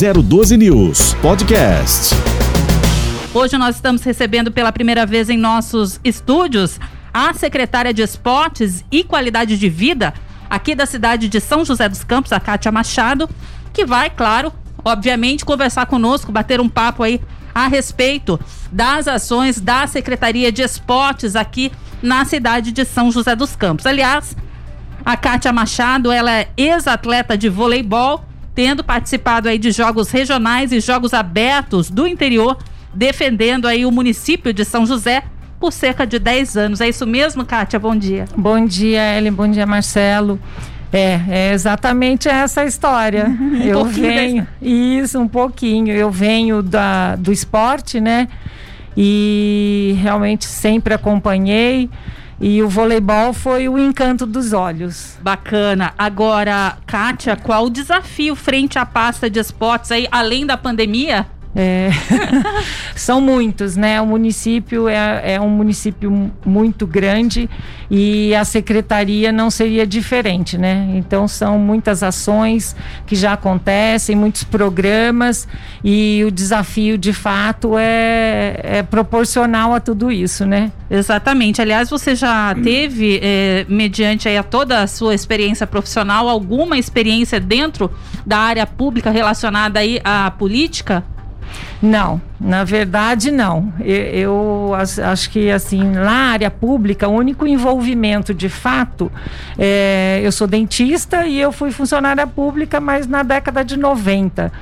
012 News Podcast. Hoje nós estamos recebendo pela primeira vez em nossos estúdios a secretária de Esportes e Qualidade de Vida aqui da cidade de São José dos Campos, a Kátia Machado, que vai, claro, obviamente, conversar conosco, bater um papo aí a respeito das ações da Secretaria de Esportes aqui na cidade de São José dos Campos. Aliás, a Kátia Machado, ela é ex-atleta de voleibol, tendo participado aí de jogos regionais e jogos abertos do interior, defendendo aí o município de São José por cerca de 10 anos. É isso mesmo, Kátia? Bom dia. Bom dia, Ellen. Bom dia, Marcelo. É, é exatamente essa história. eu venho, isso, um pouquinho. Eu venho da, do esporte, né? E realmente sempre acompanhei. E o voleibol foi o encanto dos olhos. Bacana. Agora, Kátia, qual o desafio frente à pasta de esportes aí, além da pandemia? É, são muitos, né? O município é, é, um município muito grande e a secretaria não seria diferente, né? Então são muitas ações que já acontecem, muitos programas e o desafio de fato é, é proporcional a tudo isso, né? Exatamente. Aliás, você já teve, é, mediante a toda a sua experiência profissional, alguma experiência dentro da área pública relacionada aí à política? Não, na verdade não. Eu, eu, acho que assim, na área pública, o único envolvimento de fato, é, eu sou dentista e eu fui funcionária pública, mas na década de 90.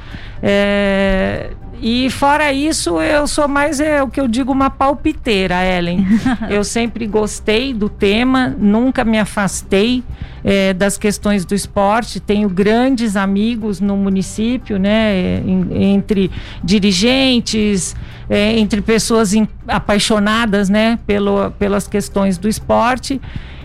É, e fora isso, eu sou mais é o que eu digo uma palpiteira, Ellen. eu sempre gostei do tema, nunca me afastei é, das questões do esporte. Tenho grandes amigos no município, né, em, entre dirigentes, é, entre pessoas in, apaixonadas, né, pelo, pelas questões do esporte.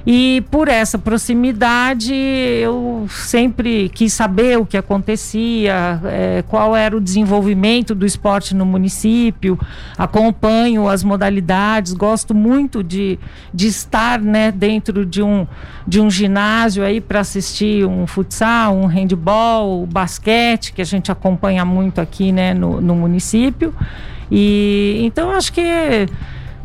E por essa proximidade, eu sempre quis saber o que acontecia, é, qual era o desenvolvimento do esporte no município, acompanho as modalidades, gosto muito de, de estar né, dentro de um, de um ginásio aí para assistir um futsal, um handball, basquete, que a gente acompanha muito aqui né, no, no município. E então acho que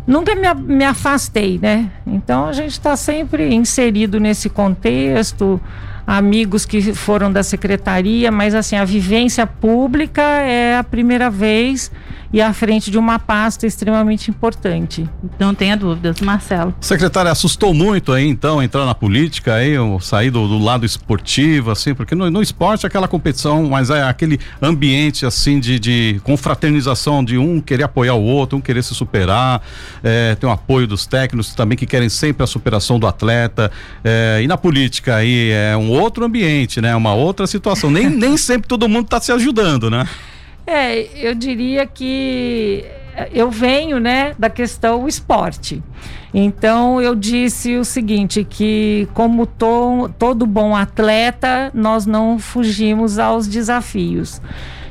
nunca me, me afastei, né? Então a gente está sempre inserido nesse contexto, amigos que foram da secretaria, mas assim, a vivência pública é a primeira vez e à frente de uma pasta extremamente importante. Não tenha dúvidas, Marcelo. Secretária, assustou muito aí então entrar na política aí, sair do, do lado esportivo, assim, porque no, no, esporte é aquela competição, mas é aquele ambiente assim de, de confraternização de um querer apoiar o outro, um querer se superar, é, tem o apoio dos técnicos também que querem sempre a superação do atleta. É, e na política aí é um outro ambiente, né? Uma outra situação. Nem, nem sempre todo mundo está se ajudando, né? É, eu diria que eu venho, né, da questão esporte. Então eu disse o seguinte, que como to, todo bom atleta, nós não fugimos aos desafios.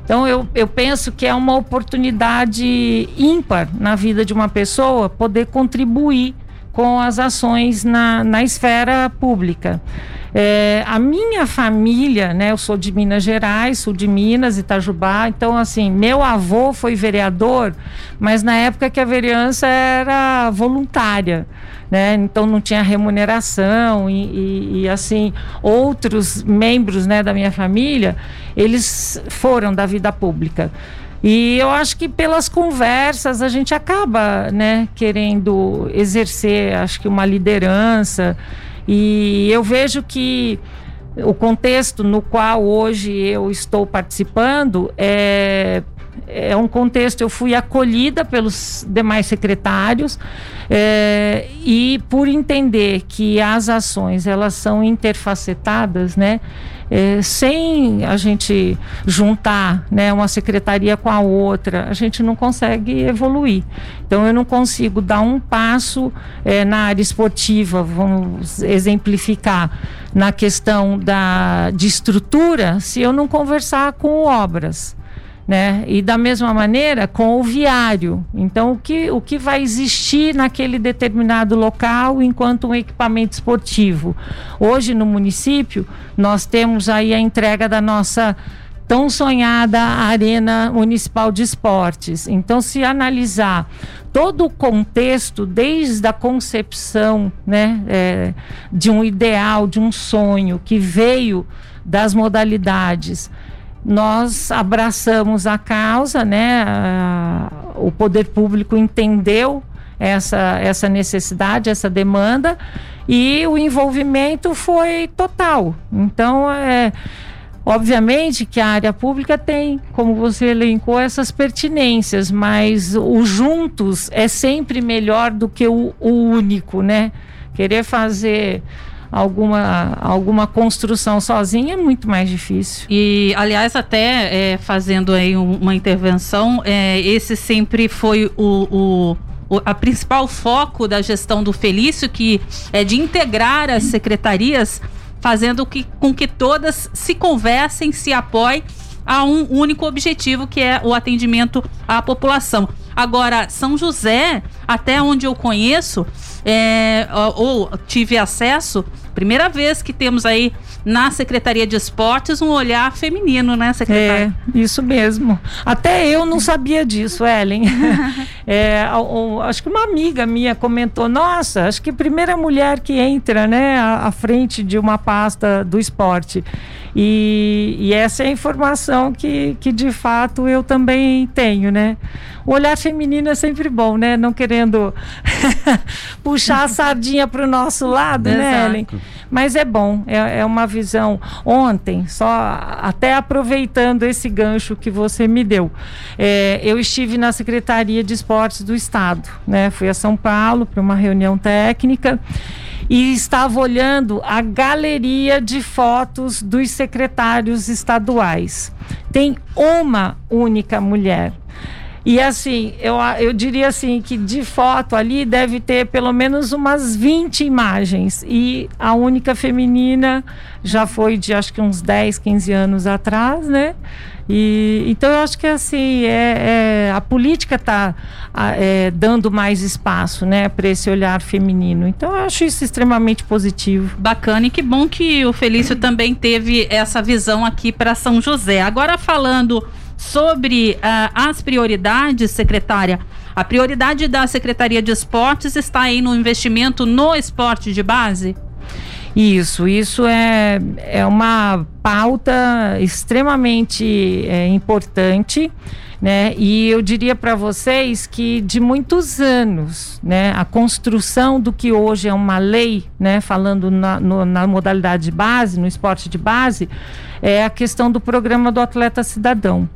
Então eu, eu penso que é uma oportunidade ímpar na vida de uma pessoa poder contribuir com as ações na, na esfera pública. É, a minha família, né, eu sou de Minas Gerais, sul de Minas, Itajubá, então assim, meu avô foi vereador, mas na época que a vereança era voluntária. Né? Então não tinha remuneração e, e, e, assim outros membros né, da minha família eles foram da vida pública. E eu acho que pelas conversas a gente acaba, né, querendo exercer, acho que uma liderança. E eu vejo que o contexto no qual hoje eu estou participando é é um contexto, eu fui acolhida pelos demais secretários é, e por entender que as ações elas são interfacetadas, né? É, sem a gente juntar né, uma secretaria com a outra, a gente não consegue evoluir. Então, eu não consigo dar um passo é, na área esportiva, vamos exemplificar, na questão da, de estrutura, se eu não conversar com obras né? E da mesma maneira com o viário. Então, o que, o que vai existir naquele determinado local enquanto um equipamento esportivo? Hoje no município, nós temos aí a entrega da nossa tão sonhada Arena Municipal de Esportes. Então, se analisar todo o contexto, desde a concepção né, é, de um ideal, de um sonho que veio das modalidades, nós abraçamos a causa, né? A, o poder público entendeu essa, essa necessidade, essa demanda, e o envolvimento foi total. Então, é, obviamente que a área pública tem, como você elencou, essas pertinências, mas o juntos é sempre melhor do que o, o único, né? Querer fazer alguma, alguma construção sozinha é muito mais difícil. E, aliás, até é, fazendo aí uma intervenção, é, esse sempre foi o, o a principal foco da gestão do Felício, que é de integrar as secretarias, fazendo que, com que todas se conversem, se apoiem a um único objetivo, que é o atendimento à população. Agora, São José, até onde eu conheço, é, ou tive acesso, primeira vez que temos aí na Secretaria de Esportes um olhar feminino, né, secretária? É, isso mesmo. Até eu não sabia disso, Ellen. é, acho que uma amiga minha comentou: nossa, acho que a primeira mulher que entra né, à, à frente de uma pasta do esporte. E, e, essa é a informação que, que de fato eu também tenho, né? O olhar feminino é sempre bom, né? Não querendo puxar a sardinha para o nosso lado, né, Ellen? Mas é bom, é, é uma visão. Ontem, só até aproveitando esse gancho que você me deu, é, eu estive na Secretaria de Esportes do Estado, né? Fui a São Paulo para uma reunião técnica e estava olhando a galeria de fotos dos secretários estaduais. Tem uma única mulher. E assim, eu, eu diria assim que de foto ali deve ter pelo menos umas 20 imagens. E a única feminina já foi de acho que uns 10, 15 anos atrás, né? E, então eu acho que assim é, é a política está é, dando mais espaço, né, para esse olhar feminino. Então eu acho isso extremamente positivo. Bacana e que bom que o Felício também teve essa visão aqui para São José. Agora falando sobre uh, as prioridades, secretária. A prioridade da Secretaria de Esportes está aí no investimento no esporte de base? Isso, isso é, é uma pauta extremamente é, importante. Né? E eu diria para vocês que de muitos anos, né, a construção do que hoje é uma lei, né, falando na, no, na modalidade de base, no esporte de base, é a questão do programa do atleta cidadão.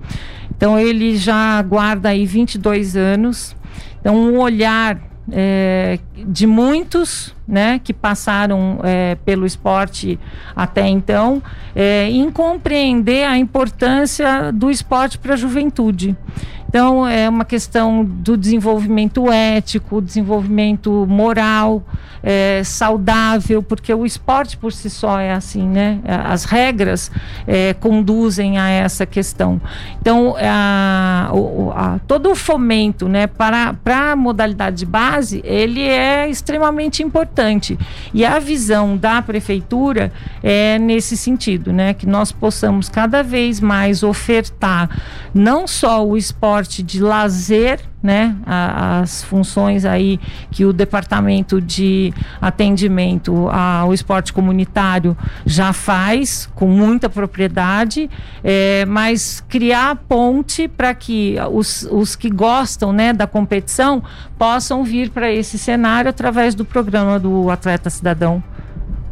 Então ele já guarda aí 22 anos. Então um olhar é, de muitos né, que passaram é, pelo esporte até então, é, em compreender a importância do esporte para a juventude. Então, é uma questão do desenvolvimento ético, desenvolvimento moral, é, saudável, porque o esporte por si só é assim, né? As regras é, conduzem a essa questão. Então, a, a, todo o fomento né, para, para a modalidade de base, ele é extremamente importante. E a visão da prefeitura é nesse sentido, né? Que nós possamos cada vez mais ofertar não só o esporte esporte de lazer, né? as funções aí que o departamento de atendimento ao esporte comunitário já faz com muita propriedade, é, mas criar ponte para que os, os que gostam, né, da competição possam vir para esse cenário através do programa do Atleta Cidadão.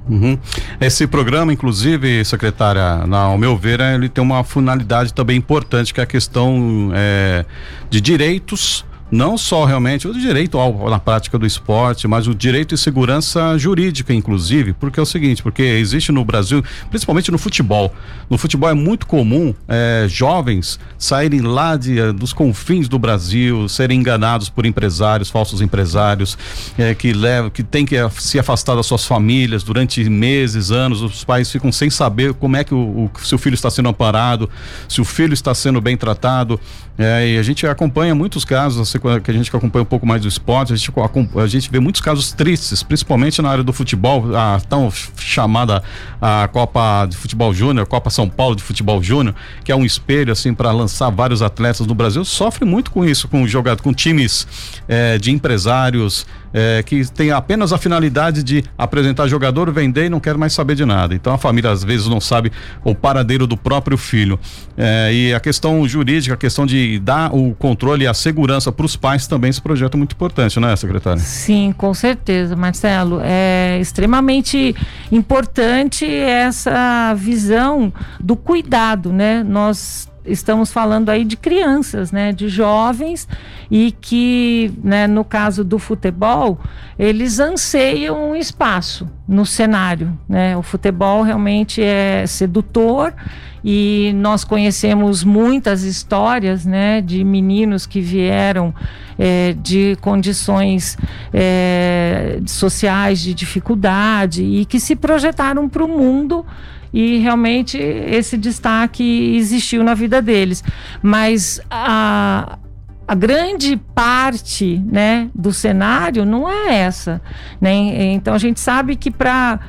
Uhum. Esse programa, inclusive, secretária, na, ao meu ver, ele tem uma finalidade também importante, que é a questão é, de direitos não só realmente o direito ao, na prática do esporte, mas o direito e segurança jurídica, inclusive, porque é o seguinte, porque existe no Brasil, principalmente no futebol, no futebol é muito comum é, jovens saírem lá de, eh, dos confins do Brasil, serem enganados por empresários, falsos empresários, é, que levam, que tem que se afastar das suas famílias durante meses, anos, os pais ficam sem saber como é que o, o seu filho está sendo amparado, se o filho está sendo bem tratado, é, e a gente acompanha muitos casos, que a gente acompanha um pouco mais do esporte, a gente, a gente vê muitos casos tristes, principalmente na área do futebol, a tão chamada a Copa de Futebol Júnior, Copa São Paulo de Futebol Júnior, que é um espelho assim para lançar vários atletas no Brasil, sofre muito com isso, com jogadores, com times é, de empresários é, que tem apenas a finalidade de apresentar jogador, vender e não quer mais saber de nada. Então a família às vezes não sabe o paradeiro do próprio filho. É, e a questão jurídica, a questão de dar o controle e a segurança para os pais também esse projeto é muito importante, né, secretária? Sim, com certeza, Marcelo. É extremamente importante essa visão do cuidado, né? Nós estamos falando aí de crianças, né, de jovens e que, né, no caso do futebol, eles anseiam um espaço no cenário, né? O futebol realmente é sedutor e nós conhecemos muitas histórias, né, de meninos que vieram é, de condições é, sociais de dificuldade e que se projetaram para o mundo e realmente esse destaque existiu na vida deles. Mas a, a grande parte né, do cenário não é essa. Né? Então a gente sabe que para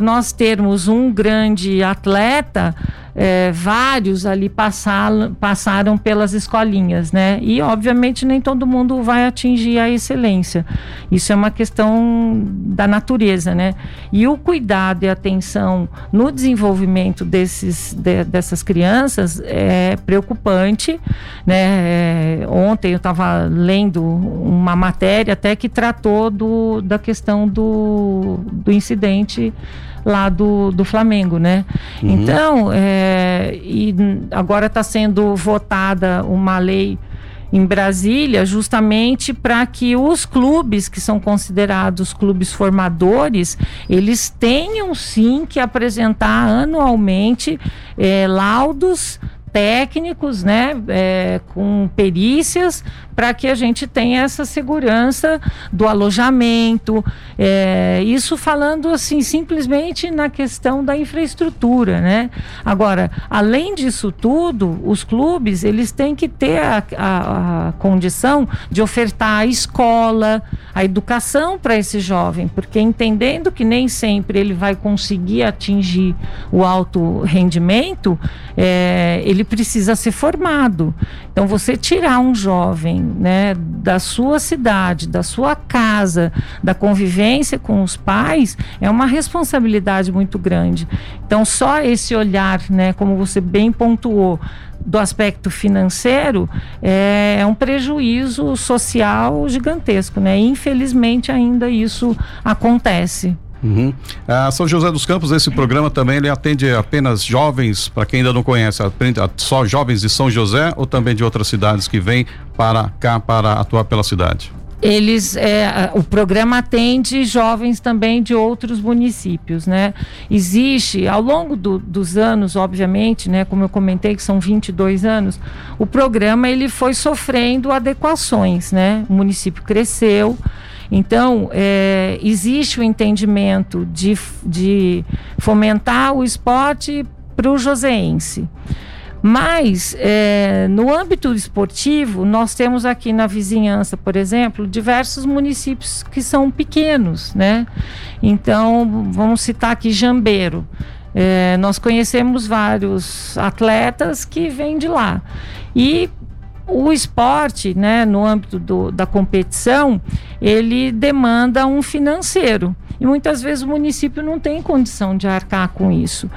nós termos um grande atleta, é, vários ali passaram, passaram pelas escolinhas, né? E obviamente nem todo mundo vai atingir a excelência. Isso é uma questão da natureza, né? E o cuidado e atenção no desenvolvimento desses, de, dessas crianças é preocupante, né? É, ontem eu estava lendo uma matéria até que tratou do, da questão do, do incidente lá do, do Flamengo, né? Uhum. Então, é, e agora está sendo votada uma lei em Brasília, justamente para que os clubes que são considerados clubes formadores, eles tenham sim que apresentar anualmente é, laudos técnicos, né, é, com perícias, para que a gente tenha essa segurança do alojamento. É, isso falando assim simplesmente na questão da infraestrutura, né? Agora, além disso tudo, os clubes eles têm que ter a, a, a condição de ofertar a escola, a educação para esse jovem, porque entendendo que nem sempre ele vai conseguir atingir o alto rendimento, é, ele precisa ser formado. Então, você tirar um jovem né, da sua cidade, da sua casa, da convivência com os pais, é uma responsabilidade muito grande. Então, só esse olhar, né, como você bem pontuou, do aspecto financeiro é, é, um prejuízo social gigantesco, né? Infelizmente ainda isso acontece. Uhum. A São José dos Campos, esse programa também ele atende apenas jovens, para quem ainda não conhece, atende só jovens de São José ou também de outras cidades que vêm para cá para atuar pela cidade? eles é, o programa atende jovens também de outros municípios, né? Existe ao longo do, dos anos, obviamente, né? Como eu comentei que são 22 anos, o programa ele foi sofrendo adequações, né? O município cresceu, então, é, existe o entendimento de, de fomentar o esporte para o joseense. Mas, é, no âmbito esportivo, nós temos aqui na vizinhança, por exemplo, diversos municípios que são pequenos, né? Então, vamos citar aqui Jambeiro. É, nós conhecemos vários atletas que vêm de lá. E o esporte, né, no âmbito do, da competição, ele demanda um financeiro. E muitas vezes o município não tem condição de arcar com isso.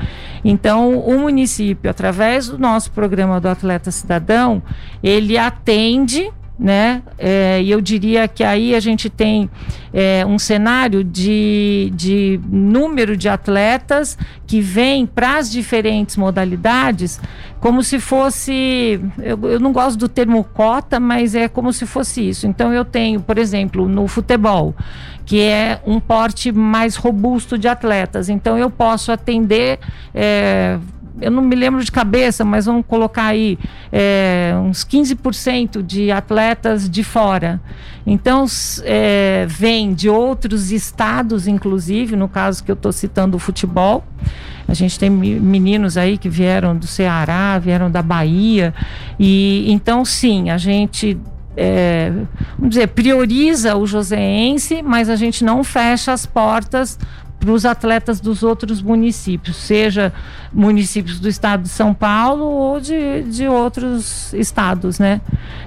Então, o município, através do nosso programa do Atleta Cidadão, ele atende né? É, e eu diria que aí a gente tem é, um cenário de, de número de atletas que vêm para as diferentes modalidades como se fosse. Eu, eu não gosto do termo cota, mas é como se fosse isso. Então eu tenho, por exemplo, no futebol, que é um porte mais robusto de atletas. Então eu posso atender. É, eu não me lembro de cabeça, mas vamos colocar aí é, uns 15% de atletas de fora. Então, é, vem de outros estados, inclusive, no caso que eu estou citando o futebol. A gente tem meninos aí que vieram do Ceará, vieram da Bahia. E então, sim, a gente é, vamos dizer, prioriza o joseense, mas a gente não fecha as portas para os atletas dos outros municípios, seja municípios do estado de São Paulo ou de, de outros estados, né?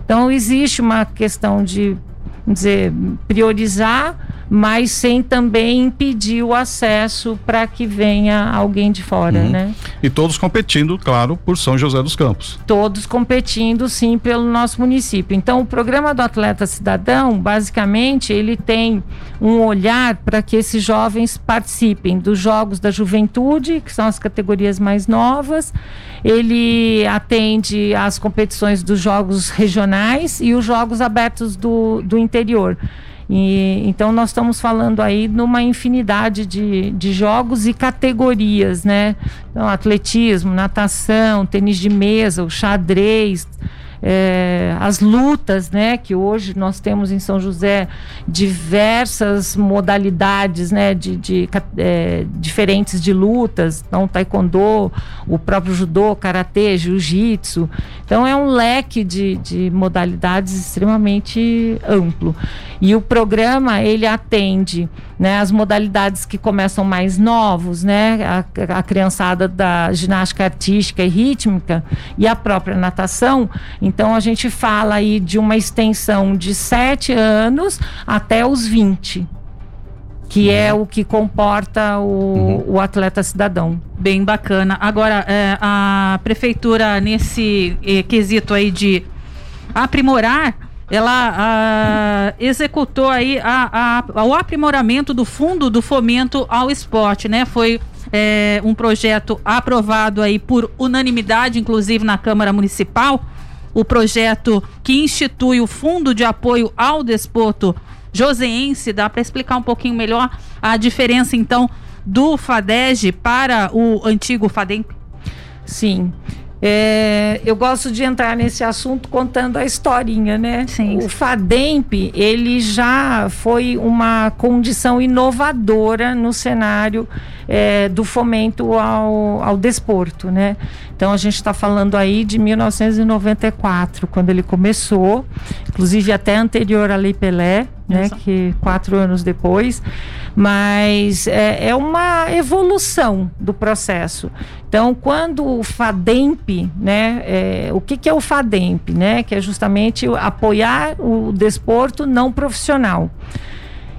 Então existe uma questão de dizer, priorizar mas sem também impedir o acesso para que venha alguém de fora, uhum. né? E todos competindo, claro, por São José dos Campos. Todos competindo, sim, pelo nosso município. Então, o programa do Atleta Cidadão, basicamente, ele tem um olhar para que esses jovens participem dos Jogos da Juventude, que são as categorias mais novas. Ele atende às competições dos Jogos Regionais e os Jogos Abertos do, do Interior. E, então nós estamos falando aí numa infinidade de, de jogos e categorias, né? Então, atletismo, natação, tênis de mesa, o xadrez, é, as lutas, né, que hoje nós temos em São José diversas modalidades, né, de, de é, diferentes de lutas, então taekwondo, o próprio judô, karatê, jiu-jitsu, então é um leque de, de modalidades extremamente amplo. E o programa ele atende né, as modalidades que começam mais novos, né, a, a criançada da ginástica artística e rítmica e a própria natação. Então a gente fala aí de uma extensão de 7 anos até os 20 que é uhum. o que comporta o, uhum. o, atleta cidadão. Bem bacana. Agora, é, a prefeitura, nesse é, quesito aí de aprimorar ela a, executou aí a, a, o aprimoramento do fundo do fomento ao esporte, né? Foi é, um projeto aprovado aí por unanimidade, inclusive na Câmara Municipal, o projeto que institui o Fundo de Apoio ao Desporto Joseense. Dá para explicar um pouquinho melhor a diferença então do FADEG para o antigo FADEMP? Sim. É, eu gosto de entrar nesse assunto contando a historinha, né? Sim. O FADEMP, ele já foi uma condição inovadora no cenário é, do fomento ao, ao desporto, né? Então a gente está falando aí de 1994, quando ele começou, inclusive até anterior à Lei Pelé, né? Que quatro anos depois, mas é, é uma evolução do processo. Então, quando o FADEMP, né, é, o que, que é o FADEMP, né, que é justamente apoiar o desporto não profissional.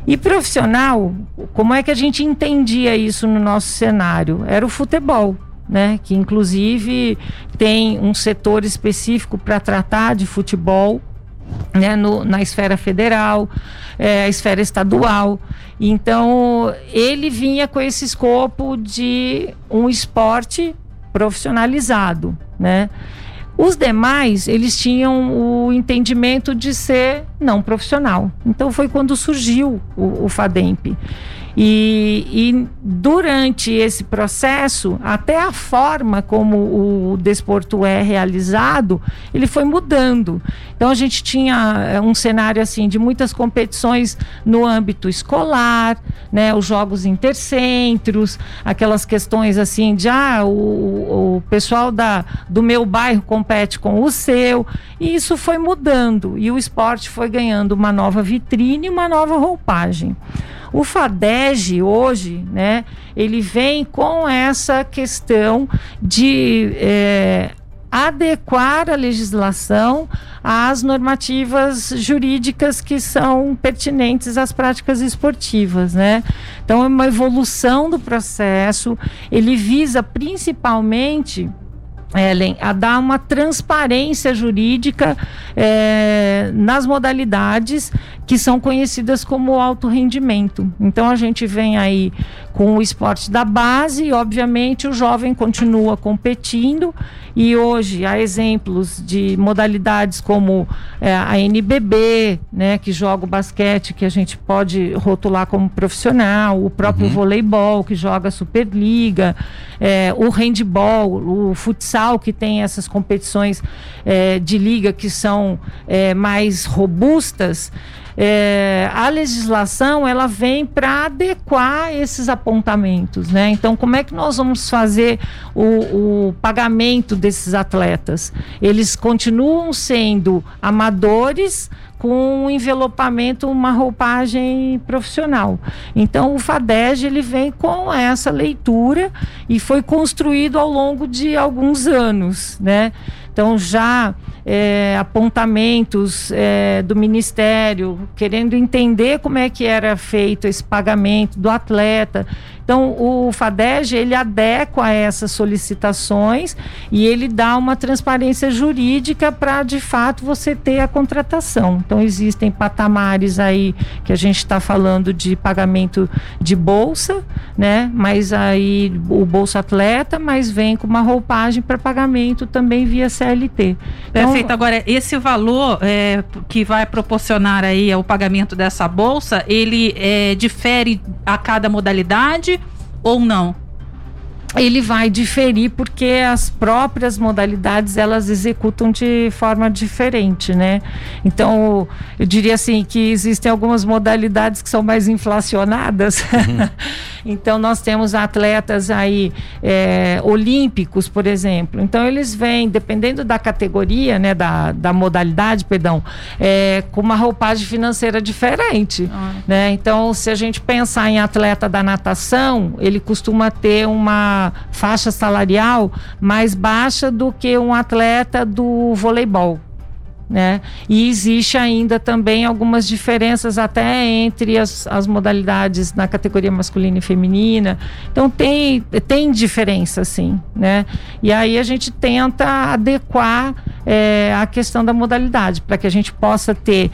E profissional, como é que a gente entendia isso no nosso cenário? Era o futebol. Né, que inclusive tem um setor específico para tratar de futebol né, no, na esfera federal, é, esfera estadual. Então, ele vinha com esse escopo de um esporte profissionalizado, né? Os demais, eles tinham o entendimento de ser não profissional. Então, foi quando surgiu o, o FADEMP. E, e, durante esse processo, até a forma como o desporto é realizado, ele foi mudando. Então a gente tinha eh, um cenário assim de muitas competições no âmbito escolar, né, os jogos intercentros, aquelas questões assim de ah, o, o pessoal da, do meu bairro compete com o seu, e isso foi mudando e o esporte foi ganhando uma nova vitrine, uma nova roupagem. O FADEG hoje, né, ele vem com essa questão de é, adequar a legislação às normativas jurídicas que são pertinentes às práticas esportivas, né? Então é uma evolução do processo, ele visa principalmente Ellen, a dar uma transparência jurídica é, nas modalidades que são conhecidas como alto rendimento. Então a gente vem aí com o esporte da base e, obviamente, o jovem continua competindo. E hoje há exemplos de modalidades como é, a NBB, né, que joga o basquete, que a gente pode rotular como profissional, o próprio uhum. voleibol, que joga a Superliga, é, o handball, o futsal, que tem essas competições é, de liga que são é, mais robustas. é, a legislação ela vem para adequar esses apontamentos, né? Então, como é que nós vamos fazer o, o pagamento desses atletas? Eles continuam sendo amadores com um envelopamento, uma roupagem profissional. Então o FADEG ele vem com essa leitura e foi construído ao longo de alguns anos, né? Então já é, apontamentos é, do Ministério, querendo entender como é que era feito esse pagamento do atleta. Então, o FADEG, ele adequa essas solicitações e ele dá uma transparência jurídica para, de fato, você ter a contratação. Então, existem patamares aí que a gente está falando de pagamento de bolsa, né? Mas aí o Bolsa Atleta, mas vem com uma roupagem para pagamento também via CLT. Então, Perfeito. Agora, esse valor é, que vai proporcionar aí o pagamento dessa bolsa, ele é, difere a cada modalidade ou não? Ele vai diferir porque as próprias modalidades elas executam de forma diferente, né? Então eu diria assim que existem algumas modalidades que são mais inflacionadas. Uhum. então nós temos atletas aí é, olímpicos, por exemplo. Então eles vêm, dependendo da categoria, né, da, da modalidade, perdão, é, com uma roupagem financeira diferente, ah. né? Então se a gente pensar em atleta da natação, ele costuma ter uma faixa salarial mais baixa do que um atleta do voleibol. Né? E existe ainda também algumas diferenças até entre as, as modalidades na categoria masculina e feminina. Então tem, tem diferença, sim, né? E aí a gente tenta adequar é, a questão da modalidade para que a gente possa ter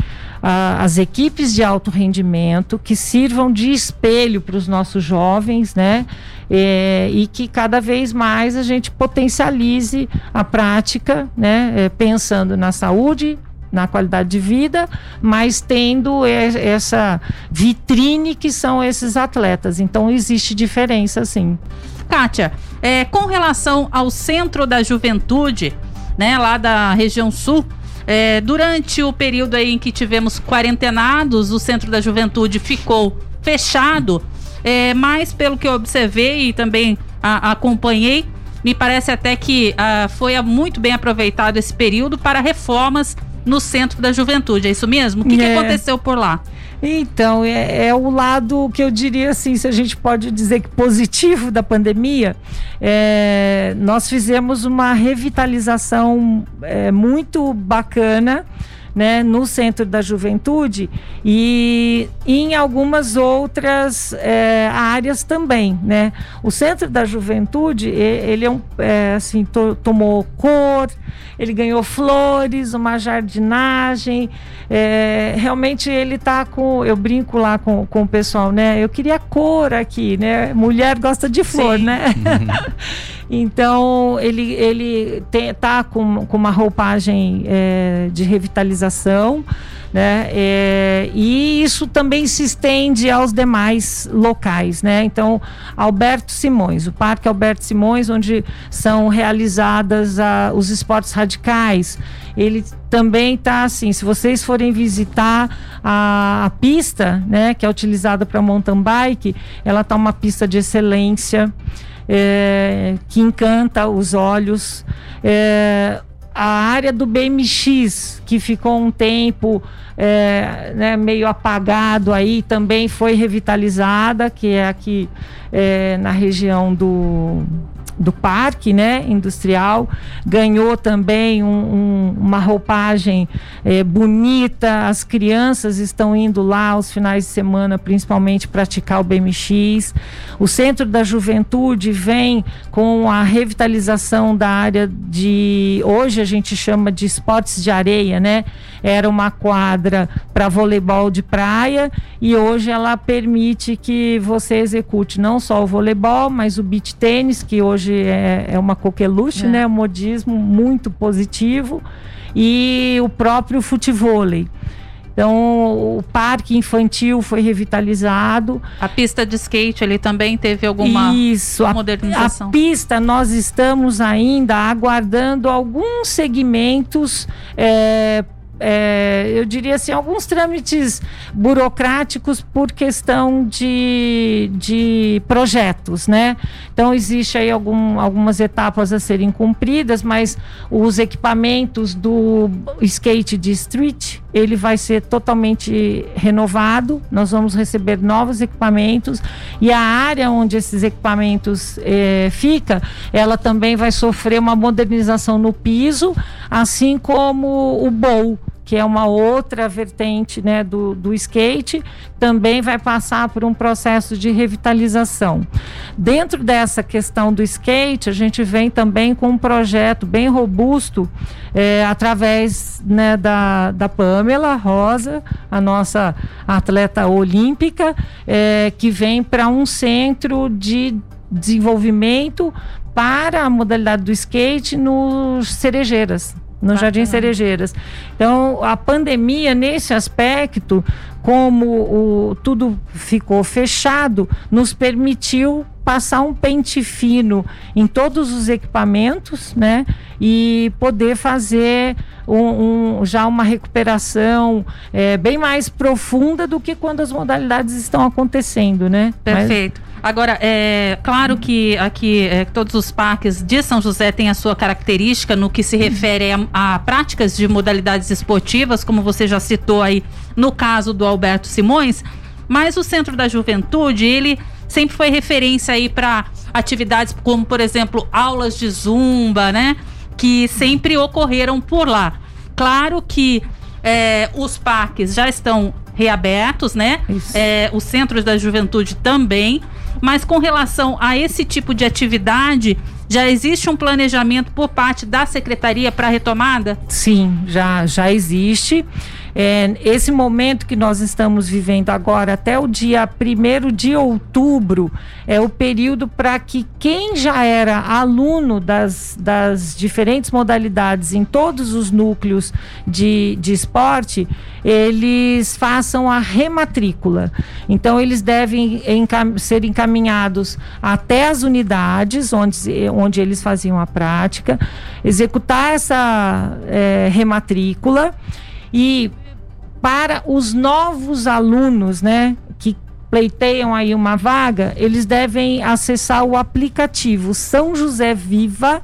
as equipes de alto rendimento que sirvam de espelho para os nossos jovens, né? É, e que cada vez mais a gente potencialize a prática, né? É, pensando na saúde, na qualidade de vida, mas tendo essa vitrine que são esses atletas. Então existe diferença, sim. Kátia, é, com relação ao centro da juventude, né, lá da região sul, é, durante o período aí em que tivemos quarentenados, o Centro da Juventude ficou fechado, é, mas pelo que eu observei e também a, acompanhei, me parece até que a, ah, foi muito bem aproveitado esse período para reformas no Centro da Juventude. É isso mesmo? O que, é. que aconteceu por lá? Então, é, é, o lado que eu diria assim, se a gente pode dizer que positivo da pandemia, é, nós fizemos uma revitalização é, muito bacana né, no Centro da Juventude e em algumas outras é, áreas também, né? O Centro da Juventude, ele é um, é, assim, to, tomou cor, ele ganhou flores, uma jardinagem, é, realmente ele tá com, eu brinco lá com, com o pessoal, né? Eu queria cor aqui, né? Mulher gosta de flor, Sim. né? Então, ele, ele está com, com uma roupagem é, de revitalização, né? É, e isso também se estende aos demais locais, né? Então, Alberto Simões, o Parque Alberto Simões, onde são realizadas a, os esportes radicais, ele também está assim, se vocês forem visitar a, a pista, né, que é utilizada para mountain bike, ela está uma pista de excelência é, que encanta os olhos. É, a área do BMX, que ficou um tempo é, né, meio apagado aí, também foi revitalizada, que é aqui é, na região do do parque né, industrial, ganhou também um, um, uma roupagem é, bonita, as crianças estão indo lá aos finais de semana, principalmente praticar o BMX. O Centro da Juventude vem com a revitalização da área de, hoje a gente chama de esportes de areia, né? Era uma quadra para voleibol de praia e hoje ela permite que você execute não só o voleibol, mas o beach tênis, que hoje é, é uma coqueluche, é. né? Um modismo muito positivo. E o próprio futevôlei. Então, o parque infantil foi revitalizado. A pista de skate ele também teve alguma Isso, modernização? A, a pista, nós estamos ainda aguardando alguns segmentos é, é, eu diria assim, alguns trâmites burocráticos por questão de, de projetos, né? Então, existe aí algum, algumas etapas a serem cumpridas, mas os equipamentos do skate de street, ele vai ser totalmente renovado, nós vamos receber novos equipamentos. E a área onde esses equipamentos é, fica, ela também vai sofrer uma modernização no piso, assim como o bowl que é uma outra vertente né, do, do skate, também vai passar por um processo de revitalização. Dentro dessa questão do skate, a gente vem também com um projeto bem robusto, é, através né, da, da Pamela Rosa, a nossa atleta olímpica, é, que vem para um centro de desenvolvimento para a modalidade do skate nos Cerejeiras, no Bacana. Jardim Cerejeiras. Então, a pandemia, nesse aspecto, como o, tudo ficou fechado, nos permitiu passar um pente fino em todos os equipamentos, né? E poder fazer um, um, já uma recuperação é, bem mais profunda do que quando as modalidades estão acontecendo, né? Perfeito. Agora, é claro que aqui é, todos os parques de São José têm a sua característica no que se refere a, a práticas de modalidades esportivas, como você já citou aí no caso do Alberto Simões, mas o Centro da Juventude, ele sempre foi referência aí para atividades como, por exemplo, aulas de zumba, né? Que sempre ocorreram por lá. Claro que é, os parques já estão reabertos, né? É, os centros da juventude também. Mas com relação a esse tipo de atividade, já existe um planejamento por parte da secretaria para retomada? Sim, já, já existe. É, esse momento que nós estamos vivendo agora, até o dia 1 de outubro, é o período para que quem já era aluno das, das diferentes modalidades em todos os núcleos de, de esporte, eles façam a rematrícula. Então, eles devem encam ser encaminhados até as unidades onde, onde eles faziam a prática, executar essa é, rematrícula e para os novos alunos, né, que pleiteiam aí uma vaga, eles devem acessar o aplicativo São José Viva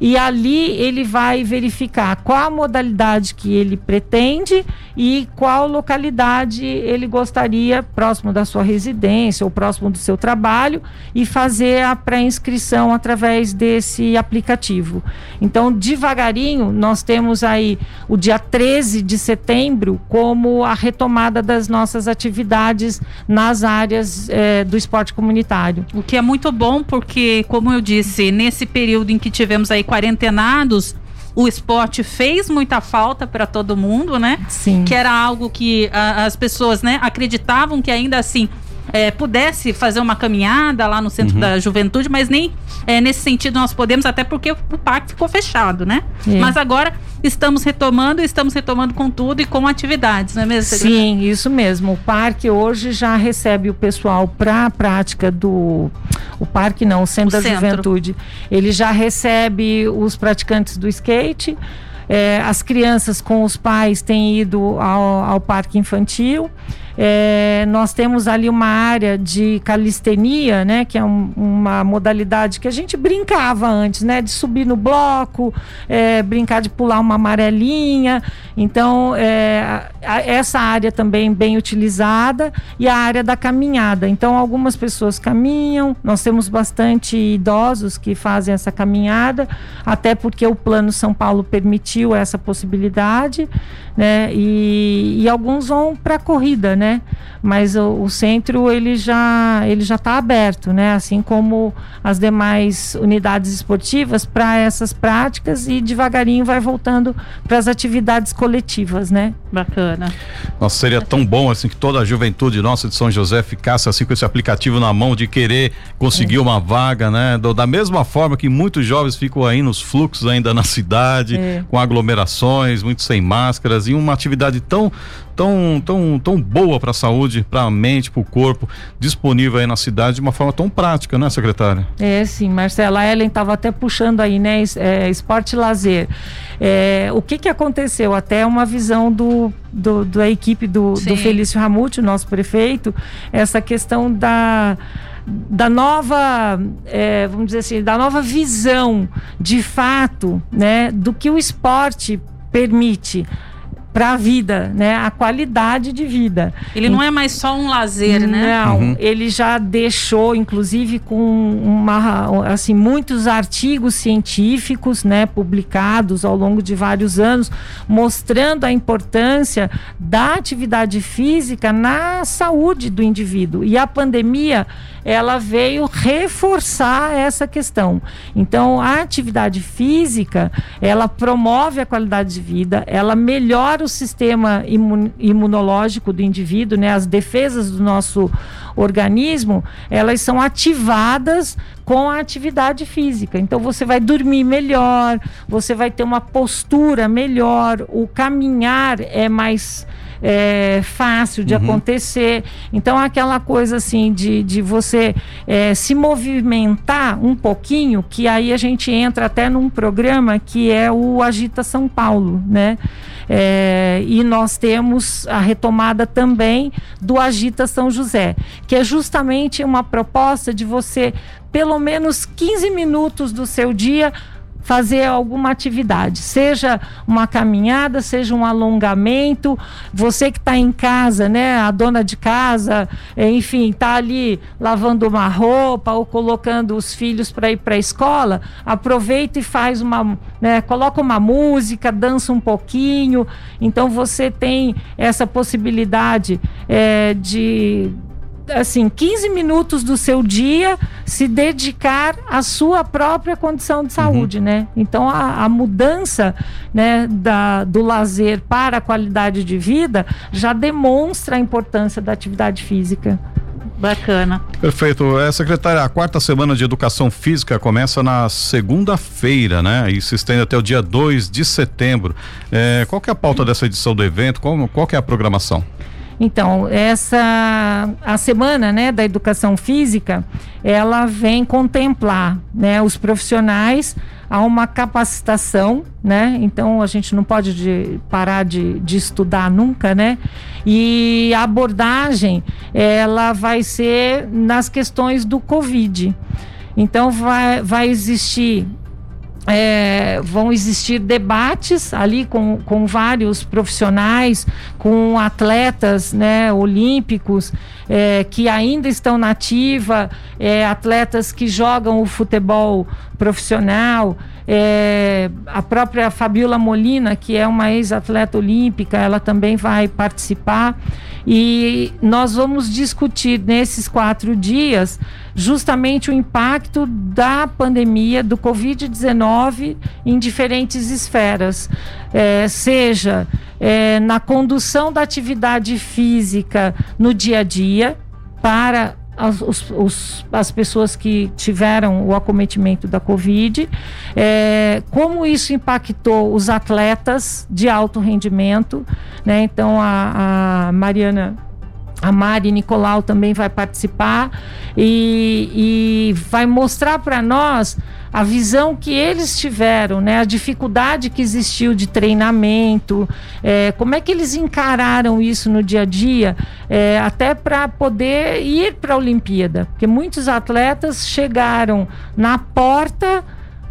e ali ele vai verificar qual a modalidade que ele pretende e qual localidade ele gostaria, próximo da sua residência ou próximo do seu trabalho, e fazer a pré-inscrição através desse aplicativo. Então, devagarinho, nós temos aí o dia 13 de setembro como a retomada das nossas atividades nas áreas é, do esporte comunitário. O que é muito bom, porque, como eu disse, nesse período em que tivemos aí quarentenados, o esporte fez muita falta para todo mundo, né? Sim. Que era algo que a, as pessoas, né, acreditavam que ainda assim é, pudesse fazer uma caminhada lá no centro uhum. da juventude, mas nem é, nesse sentido nós podemos, até porque o parque ficou fechado, né? É. Mas agora estamos retomando, estamos retomando com tudo e com atividades, não é mesmo? Sim, isso mesmo. O parque hoje já recebe o pessoal para a prática do. O parque não, o Centro o da centro. Juventude. Ele já recebe os praticantes do skate. É, as crianças com os pais têm ido ao, ao parque infantil. É, nós temos ali uma área de calistenia, né, que é um, uma modalidade que a gente brincava antes, né, de subir no bloco, é, brincar de pular uma amarelinha. Então, é, essa área também bem utilizada e a área da caminhada. Então, algumas pessoas caminham, nós temos bastante idosos que fazem essa caminhada, até porque o Plano São Paulo permitiu essa possibilidade, né, e, e alguns vão para a corrida, né né? Mas o, o, centro ele já ele já está aberto, né? Assim como as demais unidades esportivas para essas práticas e devagarinho vai voltando para as atividades coletivas, né? Bacana. Nossa, seria tão bom assim que toda a juventude nossa de São José ficasse assim com esse aplicativo na mão de querer conseguir é. uma vaga, né? Do, da mesma forma que muitos jovens ficam aí nos fluxos ainda na cidade, é. com aglomerações, muitos sem máscaras e uma atividade tão tão, tão, tão boa para a saúde, para a mente, para o corpo, disponível aí na cidade de uma forma tão prática, né, secretária? É, sim, Marcela. A Ellen estava até puxando aí, né? É, esporte e lazer. É, o que, que aconteceu? Até uma visão do, do da equipe do, do Felício Ramute, nosso prefeito, essa questão da da nova, é, vamos dizer assim, da nova visão de fato, né, do que o esporte permite para a vida, né? A qualidade de vida. Ele não é mais só um lazer, né? Não, uhum. ele já deixou, inclusive, com uma, assim, muitos artigos científicos, né? Publicados ao longo de vários anos, mostrando a importância da atividade física na saúde do indivíduo. E a pandemia ela veio reforçar essa questão. Então, a atividade física, ela promove a qualidade de vida, ela melhora o sistema imun imunológico do indivíduo, né? As defesas do nosso organismo, elas são ativadas com a atividade física. Então você vai dormir melhor, você vai ter uma postura melhor, o caminhar é mais é, fácil de uhum. acontecer. Então, aquela coisa assim de, de você é, se movimentar um pouquinho, que aí a gente entra até num programa que é o Agita São Paulo, né? É, e nós temos a retomada também do Agita São José, que é justamente uma proposta de você, pelo menos 15 minutos do seu dia, fazer alguma atividade, seja uma caminhada, seja um alongamento. Você que está em casa, né, a dona de casa, é, enfim, está ali lavando uma roupa ou colocando os filhos para ir para a escola, aproveita e faz uma, né, coloca uma música, dança um pouquinho. Então você tem essa possibilidade é, de assim, 15 minutos do seu dia se dedicar à sua própria condição de saúde, uhum. né? Então a, a, mudança, né, da, do lazer para a qualidade de vida já demonstra a importância da atividade física. Bacana. Perfeito. É, secretária, a quarta semana de educação física começa na segunda-feira, né? E se estende até o dia 2 de setembro. É, qual que é a pauta dessa edição do evento? Qual, qual que é a programação? Então, essa a semana, né, da educação física, ela vem contemplar, né, os profissionais a uma capacitação, né? Então a gente não pode de, parar de, de estudar nunca, né? E a abordagem ela vai ser nas questões do Covid. Então vai, vai existir é, vão existir debates ali com, com vários profissionais, com atletas né, olímpicos é, que ainda estão na ativa, é, atletas que jogam o futebol profissional. É, a própria Fabiola Molina, que é uma ex-atleta olímpica, ela também vai participar. E nós vamos discutir nesses quatro dias justamente o impacto da pandemia do Covid-19 em diferentes esferas, é, seja é, na condução da atividade física no dia a dia para as, os, os, as pessoas que tiveram o acometimento da Covid, é, como isso impactou os atletas de alto rendimento, né? Então a, a Mariana a Mari Nicolau também vai participar e, e vai mostrar para nós a visão que eles tiveram, né, a dificuldade que existiu de treinamento, é, como é que eles encararam isso no dia a dia, é, até para poder ir para a Olimpíada, porque muitos atletas chegaram na porta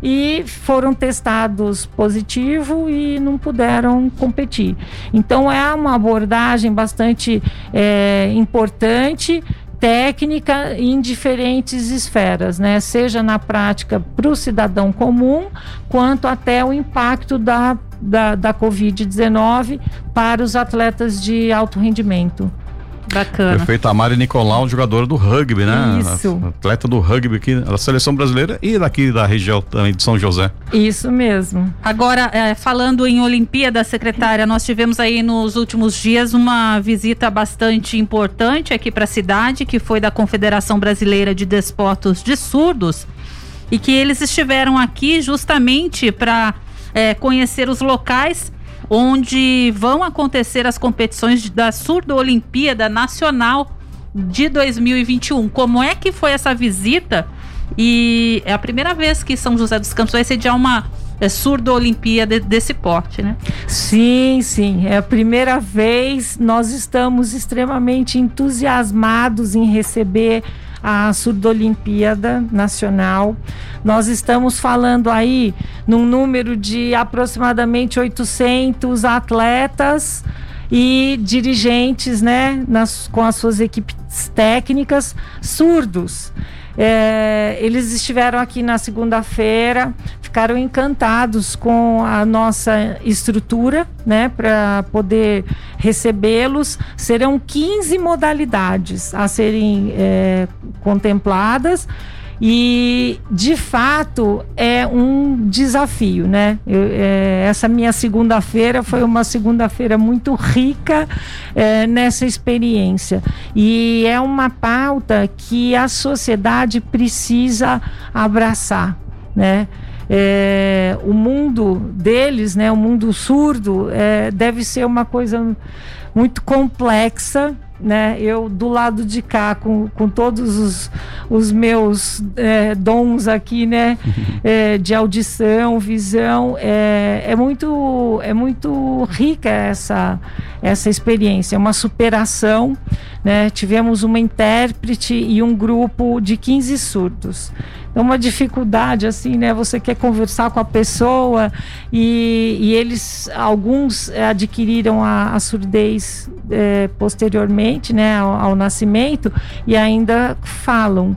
e foram testados positivo e não puderam competir. Então é uma abordagem bastante é, importante técnica em diferentes esferas, né? Seja na prática para o cidadão comum, quanto até o impacto da, da, da Covid-19 para os atletas de alto rendimento. Bacana. Perfeito. A Mari Nicolau, jogadora do rugby, né? Isso. Atleta do rugby aqui da seleção brasileira e daqui da região também de São José. Isso mesmo. Agora, é, falando em Olimpíada, secretária, nós tivemos aí nos últimos dias uma visita bastante importante aqui para a cidade, que foi da Confederação Brasileira de Desportos de Surdos, e que eles estiveram aqui justamente para é, conhecer os locais onde vão acontecer as competições da Surdo Olimpíada Nacional de 2021. Como é que foi essa visita? E é a primeira vez que São José dos Campos vai sediar uma é, surdo Olimpíada desse porte, né? Sim, sim. É a primeira vez. Nós estamos extremamente entusiasmados em receber a Surdo-Olimpíada Nacional. Nós estamos falando aí num número de aproximadamente 800 atletas e dirigentes, né, nas, com as suas equipes técnicas surdos. É, eles estiveram aqui na segunda-feira, ficaram encantados com a nossa estrutura, né, para poder recebê-los. Serão 15 modalidades a serem é, contempladas e, de fato, é um desafio, né? Eu, é, essa minha segunda-feira foi uma segunda-feira muito rica é, nessa experiência. E é uma pauta que a sociedade precisa abraçar, né? É, o mundo deles, né, o mundo surdo, é, deve ser uma coisa muito complexa né? Eu do lado de cá, com, com todos os, os meus é, dons aqui, né? É, de audição, visão, é, é, muito, é muito rica essa, essa experiência, é uma superação, né? Tivemos uma intérprete e um grupo de 15 surdos é uma dificuldade assim, né? Você quer conversar com a pessoa e, e eles, alguns adquiriram a, a surdez é, posteriormente, né, ao, ao nascimento e ainda falam.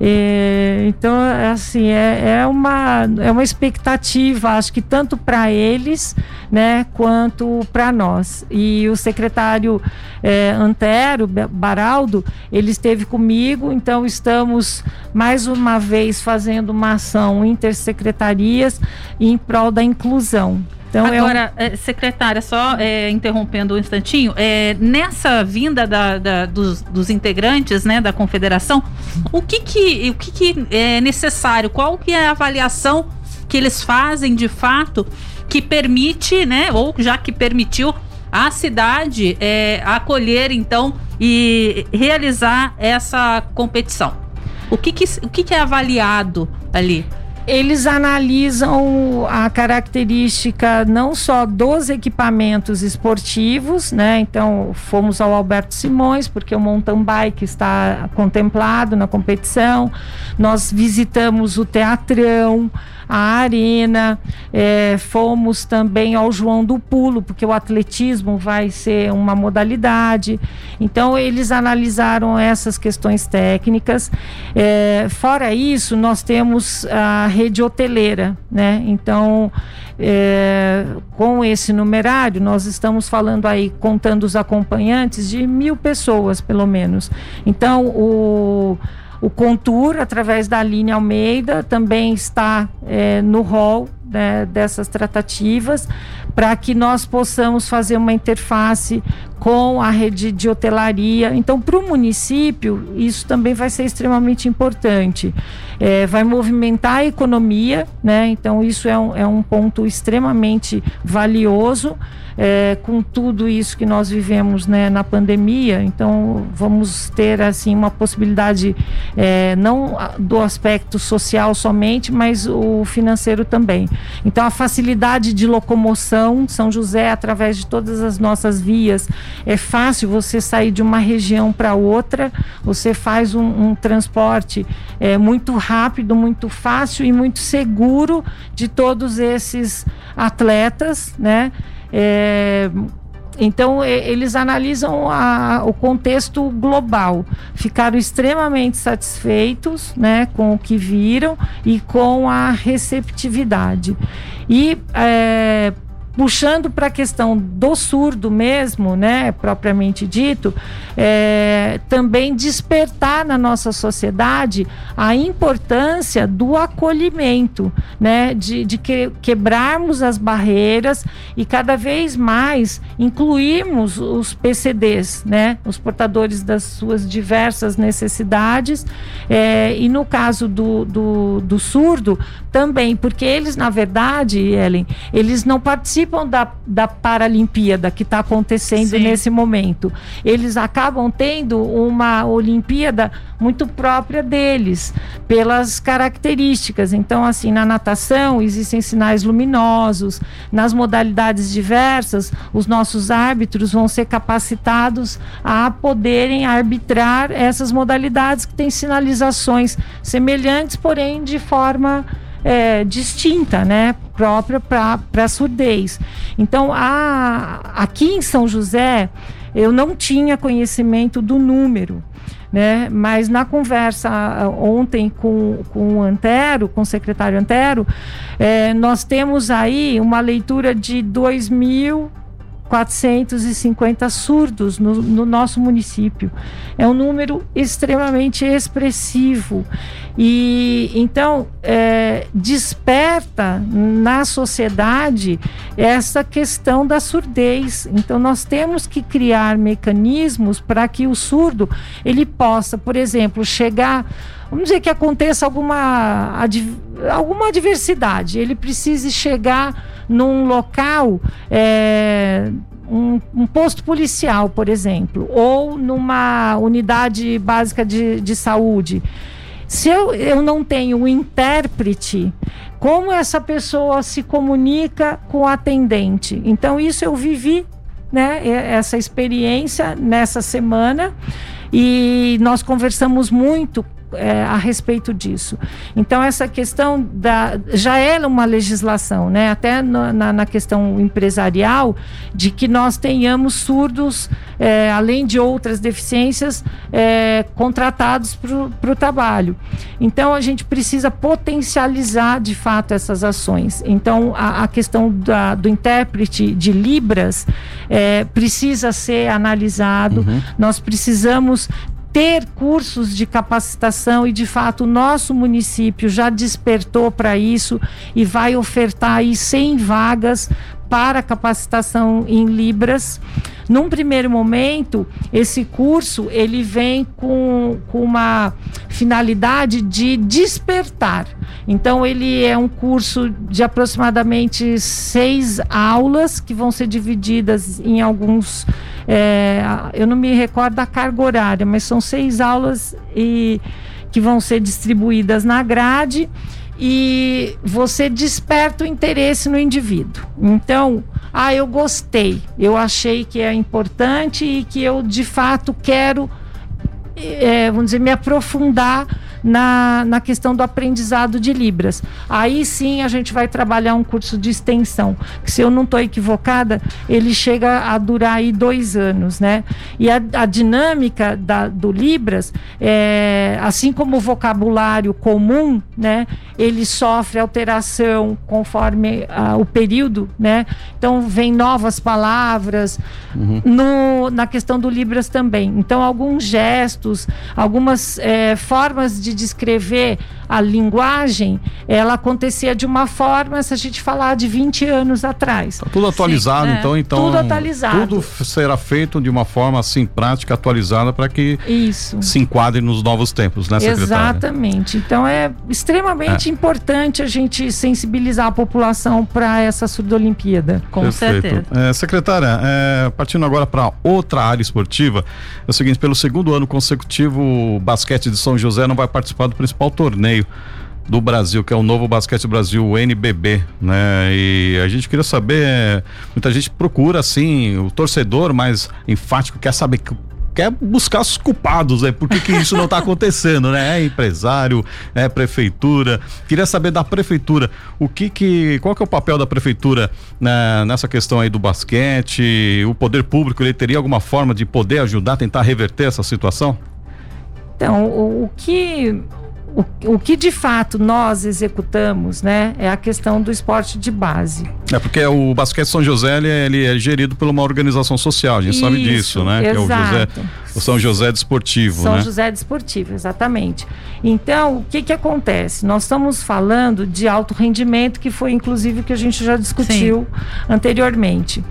É, então, assim, é, é, uma, é uma expectativa, acho que tanto para eles, né, quanto para nós. E o secretário é, Antero Baraldo, ele esteve comigo, então estamos mais uma vez fazendo uma ação intersecretarias em prol da inclusão. Então, Agora, é um... secretária, só é, interrompendo um instantinho, é, nessa vinda da, da, dos, dos, integrantes né, da confederação, o que, que, o que, que é necessário? Qual que é a avaliação que eles fazem de fato que permite, né, ou já que permitiu a cidade é, acolher então e realizar essa competição? O que, que, o que, que é avaliado ali? Eles analisam a característica não só dos equipamentos esportivos, né? Então, fomos ao Alberto Simões, porque o mountain bike está contemplado na competição. Nós visitamos o Teatrão, a Arena, é, fomos também ao João do Pulo, porque o atletismo vai ser uma modalidade. Então, eles analisaram essas questões técnicas. É, fora isso, nós temos a rede hoteleira, né? Então, é, com esse numerário, nós estamos falando aí, contando os acompanhantes, de mil pessoas, pelo menos. Então, o o Contour, através da linha Almeida, também está é, no rol né, dessas tratativas para que nós possamos fazer uma interface com a rede de hotelaria. Então, para o município, isso também vai ser extremamente importante. É, vai movimentar a economia, né? Então, isso é um, é um ponto extremamente valioso é, com tudo isso que nós vivemos né, na pandemia, então vamos ter assim uma possibilidade é, não do aspecto social somente, mas o financeiro também. Então a facilidade de locomoção, São José através de todas as nossas vias, é fácil você sair de uma região para outra, você faz um, um transporte é, muito rápido, muito fácil e muito seguro de todos esses atletas, né? É, então, eles analisam a, o contexto global, ficaram extremamente satisfeitos né, com o que viram e com a receptividade. E é, puxando para a questão do surdo mesmo, né, propriamente dito, é, também despertar na nossa sociedade a importância do acolhimento, né, de, de que, quebrarmos as barreiras e cada vez mais incluirmos os PCDs, né, os portadores das suas diversas necessidades, é, e no caso do, do, do surdo também, porque eles, na verdade, Ellen, eles não participam participam da, da Paralimpíada que está acontecendo Sim. nesse momento. Eles acabam tendo uma Olimpíada muito própria deles, pelas características. Então, assim, na natação existem sinais luminosos, nas modalidades diversas, os nossos árbitros vão ser capacitados a poderem arbitrar essas modalidades que têm sinalizações semelhantes, porém de forma é, distinta, né? Própria para surdez. Então, a, aqui em São José, eu não tinha conhecimento do número. Né? Mas na conversa ah, ontem com, com o Antero, com o secretário Antero, é, nós temos aí uma leitura de 2.450 surdos no, no nosso município. É um número extremamente expressivo. E então é, desperta na sociedade essa questão da surdez. Então nós temos que criar mecanismos para que o surdo ele possa, por exemplo, chegar vamos dizer que aconteça alguma, adv- alguma adversidade, ele precise chegar num local, é, um, um posto policial, por exemplo, ou numa unidade básica de, de saúde. Se eu, eu não tenho um intérprete, como essa pessoa se comunica com o atendente? Então, isso eu vivi né, essa experiência nessa semana e nós conversamos muito é, a respeito disso. Então, essa questão da. Já era uma legislação, né? até na, na- na questão empresarial, de que nós tenhamos surdos, é, além de outras deficiências, é, contratados para o trabalho. Então, a gente precisa potencializar de fato essas ações. Então, a, a questão da- do intérprete de Libras é, precisa ser analisado. Nós precisamos ter cursos de capacitação e de fato o nosso município já despertou para isso e vai ofertar aí 100 vagas para capacitação em Libras. Num primeiro momento, esse curso ele vem com, com uma finalidade de despertar. Então, ele é um curso de aproximadamente seis aulas que vão ser divididas em alguns. é, eu não me recordo da carga horária, mas são seis aulas e que vão ser distribuídas na grade e você desperta o interesse no indivíduo. Então, ah, eu gostei, eu achei que é importante e que eu de fato quero, é, vamos dizer, me aprofundar na, na questão do aprendizado de Libras. Aí sim a gente vai trabalhar um curso de extensão, que se eu não estou equivocada, ele chega a durar aí dois anos, né? E a, a dinâmica da, do Libras, é, assim como o vocabulário comum, né? Ele sofre alteração conforme o período, né? Então vem novas palavras no, na questão do Libras também. Então alguns gestos, algumas eh, formas de descrever a linguagem, ela acontecia de uma forma, se a gente falar de 20 anos atrás. Tá tudo atualizado, é. então, então. Tudo atualizado. Tudo será feito de uma forma assim prática, atualizada, para que Isso. se enquadre nos novos tempos, né, secretária? Exatamente. Então é extremamente importante a gente sensibilizar a população para essa surdolimpíada. Com Perfeito. certeza. É, secretária, é, partindo agora para outra área esportiva, é o seguinte: pelo segundo ano consecutivo, o basquete de São José não vai participar do principal torneio do Brasil, que é o Novo Basquete Brasil, o NBB, né? E a gente queria saber, é, muita gente procura assim, o torcedor mais enfático quer saber que quer buscar os culpados, né? Por que, que isso não está acontecendo, né? É empresário, é prefeitura. Queria saber da prefeitura, o que que, qual que é o papel da prefeitura né, nessa questão aí do basquete? O poder público ele teria alguma forma de poder ajudar, tentar reverter essa situação? Então, o, o que o, o que de fato nós executamos, né, é a questão do esporte de base. É porque o basquete São José ele, é- ele é gerido por uma organização social, a gente sabe Isso, disso, né? Que é o José, exato. o São José Desportivo, São né? José Desportivo, exatamente. Então, o que que acontece? Nós estamos falando de alto rendimento, que foi inclusive o que a gente já discutiu anteriormente.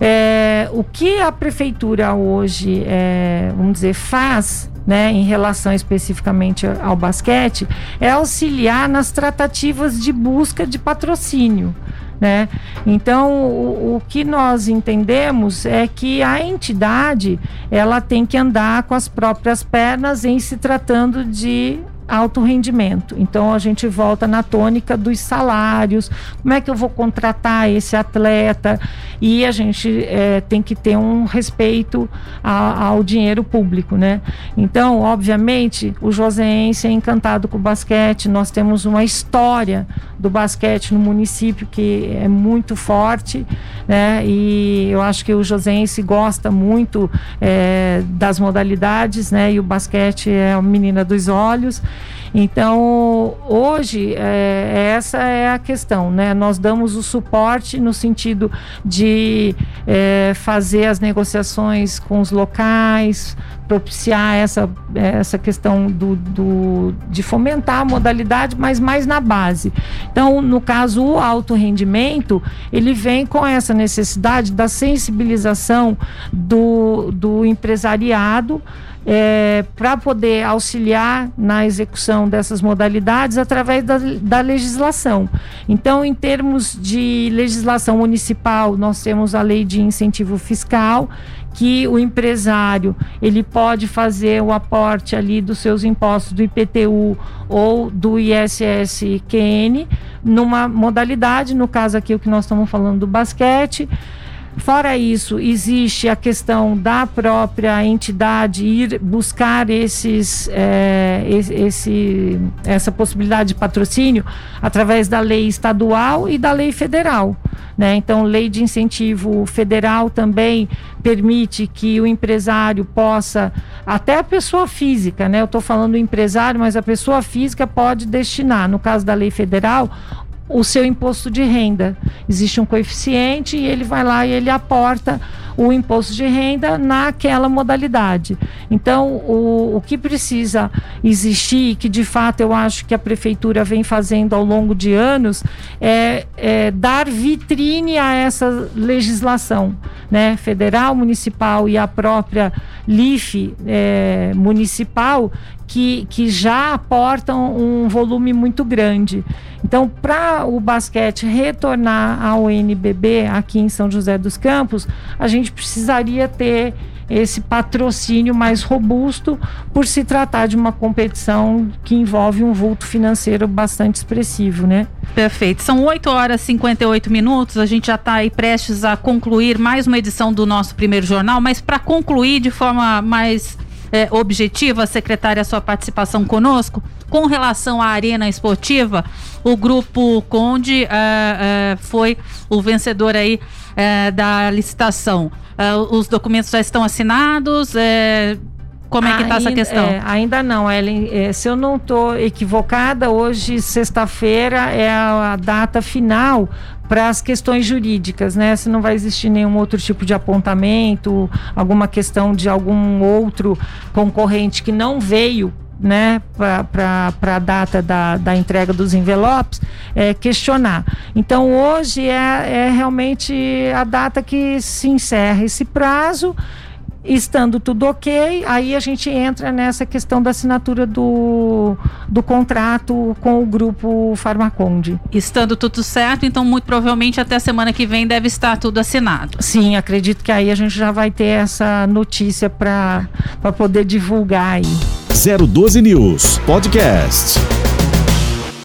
É, o que a prefeitura hoje, é, vamos dizer, faz né, em relação especificamente ao basquete, é auxiliar nas tratativas de busca de patrocínio. Né? Então, o, o, que nós entendemos é que a entidade ela tem que andar com as próprias pernas em se tratando de alto rendimento. Então a gente volta na tônica dos salários, como é que eu vou contratar esse atleta e a gente é, tem que ter um respeito a, ao dinheiro público, né? Então, obviamente, o Joseense é encantado com o basquete, nós temos uma história do basquete no município que é muito forte, né? E eu acho que o Joseense gosta muito é, das modalidades, né? E o basquete é a menina dos olhos. Então, hoje, é, essa é a questão, né? Nós damos o suporte no sentido de é, fazer as negociações com os locais, propiciar essa, essa questão do, do, de fomentar a modalidade, mas mais na base. Então, no caso, o alto rendimento, ele vem com essa necessidade da sensibilização do, do empresariado é, para poder auxiliar na execução dessas modalidades através da, da legislação. Então, em termos de legislação municipal, nós temos a lei de incentivo fiscal que o empresário ele pode fazer o aporte ali dos seus impostos do IPTU ou do ISSQN numa modalidade, no caso aqui o que nós estamos falando do basquete, Fora isso, existe a questão da própria entidade ir buscar esses, é, esse, essa possibilidade de patrocínio através da lei estadual e da lei federal. Né? Então, lei de incentivo federal também permite que o empresário possa, até a pessoa física, né? Eu estou falando do empresário, mas a pessoa física pode destinar, no caso da lei federal, o seu imposto de renda. Existe um coeficiente e ele vai lá e ele aporta o imposto de renda naquela modalidade. Então, o, o que precisa existir, que de fato eu acho que a prefeitura vem fazendo ao longo de anos, é, é dar vitrine a essa legislação, né? Federal, municipal e a própria LIFE é, municipal, que, que já aportam um volume muito grande. Então, para o basquete retornar ao NBB aqui em São José dos Campos, a gente precisaria ter esse patrocínio mais robusto por se tratar de uma competição que envolve um vulto financeiro bastante expressivo, né? Perfeito. São 8 horas e 58 minutos. A gente já está aí prestes a concluir mais uma edição do nosso primeiro jornal, mas para concluir de forma mais é, objetiva, secretária, a sua participação conosco. Com relação à arena esportiva, o grupo Conde é, é, foi o vencedor aí é, da licitação. Os documentos já estão assinados. Como é que está essa questão? É, ainda não, Ellen. É, se eu não estou equivocada, hoje, sexta-feira, é a, a, data final para as questões jurídicas, né? Se não vai existir nenhum outro tipo de apontamento, alguma questão de algum outro concorrente que não veio né, para a data da, da entrega dos envelopes, é, questionar. Então, hoje é, é realmente a data que se encerra esse prazo. Estando tudo ok, aí a gente entra nessa questão da assinatura do, do contrato com o grupo Farmaconde. Estando tudo certo, então muito provavelmente até a semana que vem deve estar tudo assinado. Sim, acredito que aí a gente já vai ter essa notícia para poder divulgar aí. 012 News Podcast.